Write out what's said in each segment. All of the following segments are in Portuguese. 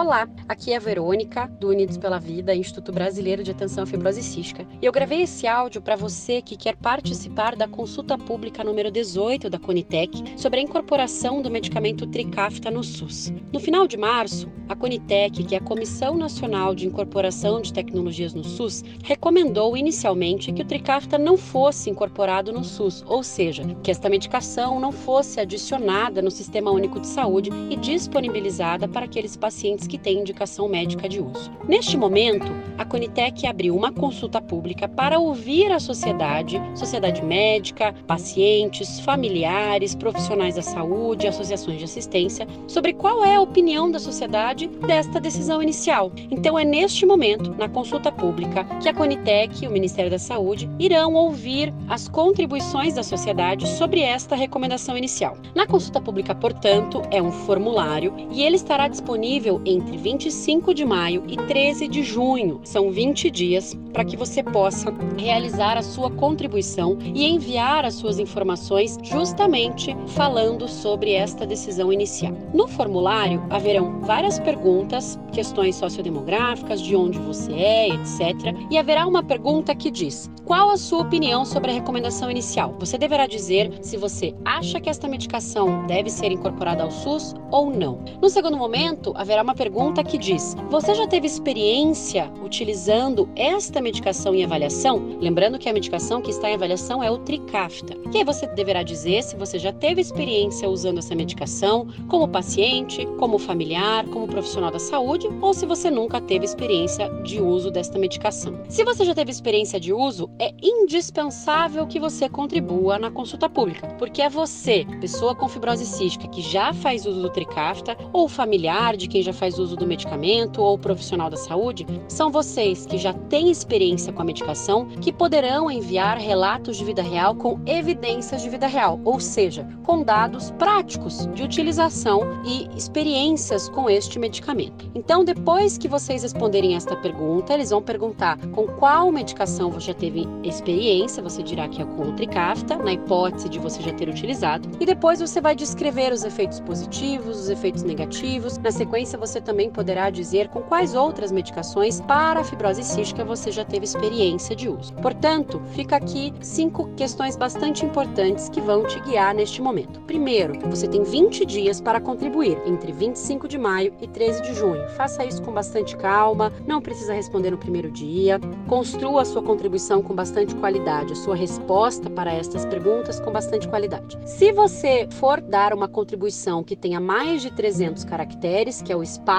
Olá, aqui é a Verônica, do Unidos pela Vida, Instituto Brasileiro de Atenção à Fibrose Cística. E eu gravei esse áudio para você que quer participar da consulta pública número 18 da Conitec sobre a incorporação do medicamento Tricafta no SUS. No final de março, a Conitec, que é a Comissão Nacional de Incorporação de Tecnologias no SUS, recomendou inicialmente que o Tricafta não fosse incorporado no SUS, ou seja, que esta medicação não fosse adicionada no Sistema Único de Saúde e disponibilizada para aqueles pacientes que têm indicação médica de uso. Neste momento, a Conitec abriu uma consulta pública para ouvir a sociedade, sociedade médica, pacientes, familiares, profissionais da saúde, associações de assistência, sobre qual é a opinião da sociedade desta decisão inicial. Então, é neste momento, na consulta pública, que a Conitec e o Ministério da Saúde irão ouvir as contribuições da sociedade sobre esta recomendação inicial. Na consulta pública, portanto, é um formulário e ele estará disponível entre 25 de maio e 13 de junho. São 20 dias para que você possa realizar a sua contribuição e enviar as suas informações justamente falando sobre esta decisão inicial. No formulário haverão várias perguntas, questões sociodemográficas, de onde você é, etc. E haverá uma pergunta que diz: qual a sua opinião sobre a recomendação inicial? Você deverá dizer se você acha que esta medicação deve ser incorporada ao SUS ou não. No segundo momento, haverá uma pergunta que diz: Você já teve experiência utilizando esta medicação em avaliação? Lembrando que a medicação que está em avaliação é o Tricafta. E aí você deverá dizer se você já teve experiência usando essa medicação como paciente, como familiar, como profissional da saúde ou se você nunca teve experiência de uso desta medicação. Se você já teve experiência de uso, é indispensável que você contribua na consulta pública, porque é você, pessoa com fibrose cística que já faz uso do Tricafta ou familiar de quem já faz uso do medicamento ou profissional da saúde, são vocês que já têm experiência com a medicação que poderão enviar relatos de vida real com evidências de vida real, ou seja, com dados práticos de utilização e experiências com este medicamento. Então, depois que vocês responderem esta pergunta, eles vão perguntar com qual medicação você já teve experiência, você dirá que é com o Tricafta, na hipótese de você já ter utilizado, e depois você vai descrever os efeitos positivos, os efeitos negativos. Na sequência, você também poderá dizer com quais outras medicações para a fibrose cística você já teve experiência de uso. Portanto, fica aqui cinco questões bastante importantes que vão te guiar neste momento. Primeiro, você tem 20 dias para contribuir entre 25 de maio e 13 de junho. Faça isso com bastante calma, não precisa responder no primeiro dia. Construa a sua contribuição com bastante qualidade, a sua resposta para estas perguntas com bastante qualidade. Se você for dar uma contribuição que tenha mais de 300 caracteres, que é o espaço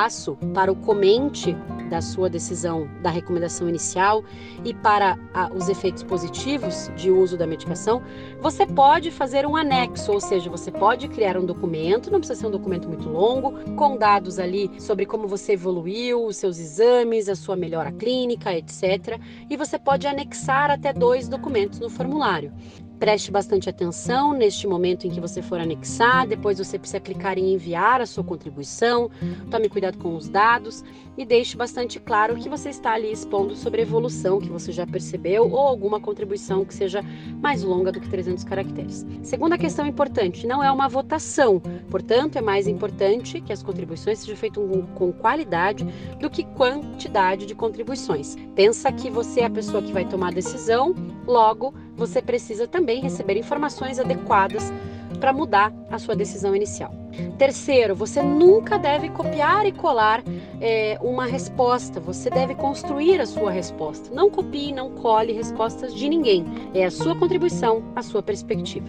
para o comente da sua decisão da recomendação inicial e para a, os efeitos positivos de uso da medicação, você pode fazer um anexo, ou seja, você pode criar um documento, não precisa ser um documento muito longo, com dados ali sobre como você evoluiu, os seus exames, a sua melhora clínica, etc. E você pode anexar até dois documentos no formulário. Preste bastante atenção neste momento em que você for anexar, depois você precisa clicar em enviar a sua contribuição. Tome cuidado com os dados e deixe bastante claro que você está ali expondo sobre a evolução que você já percebeu ou alguma contribuição que seja mais longa do que 300 caracteres. Segunda questão importante, não é uma votação, portanto, é mais importante que as contribuições sejam feitas com qualidade do que quantidade de contribuições. Pensa que você é a pessoa que vai tomar a decisão, logo você precisa também receber informações adequadas para mudar a sua decisão inicial. Terceiro, você nunca deve copiar e colar é, uma resposta, você deve construir a sua resposta. Não copie, não cole respostas de ninguém. É a sua contribuição, a sua perspectiva.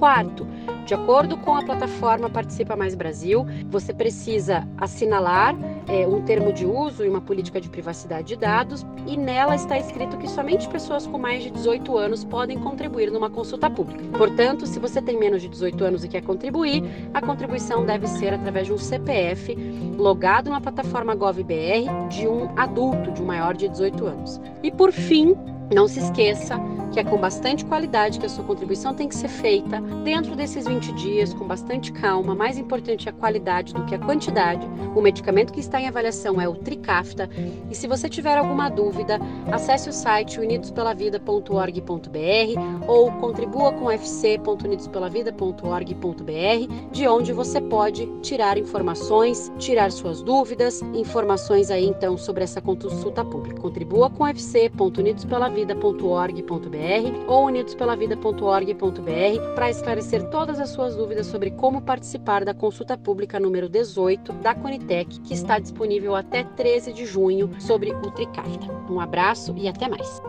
Quarto, de acordo com a plataforma Participa Mais Brasil, você precisa assinalar é, um termo de uso e uma política de privacidade de dados, e nela está escrito que somente pessoas com mais de 18 anos podem contribuir numa consulta pública. Portanto, se você tem menos de 18 anos e quer contribuir, a contribuição deve ser através de um CPF logado na plataforma GovBR de um adulto, de um maior de 18 anos. E por fim, não se esqueça que é com bastante qualidade que a sua contribuição tem que ser feita dentro desses 20 dias, com bastante calma. Mais importante é a qualidade do que a quantidade. O medicamento que está em avaliação é o Tricafta. E se você tiver alguma dúvida, acesse o site unidospelavida.org.br ou contribua com fc.unidospelavida.org.br, de onde você pode tirar informações, tirar suas dúvidas, informações aí então sobre essa consulta pública. Contribua com fc.unidospelavida.org.br ou unidospelavida.org.br para esclarecer todas as suas dúvidas sobre como participar da consulta pública número 18 da Conitec, que está disponível até 13 de junho sobre o Tricafta. Um abraço e até mais.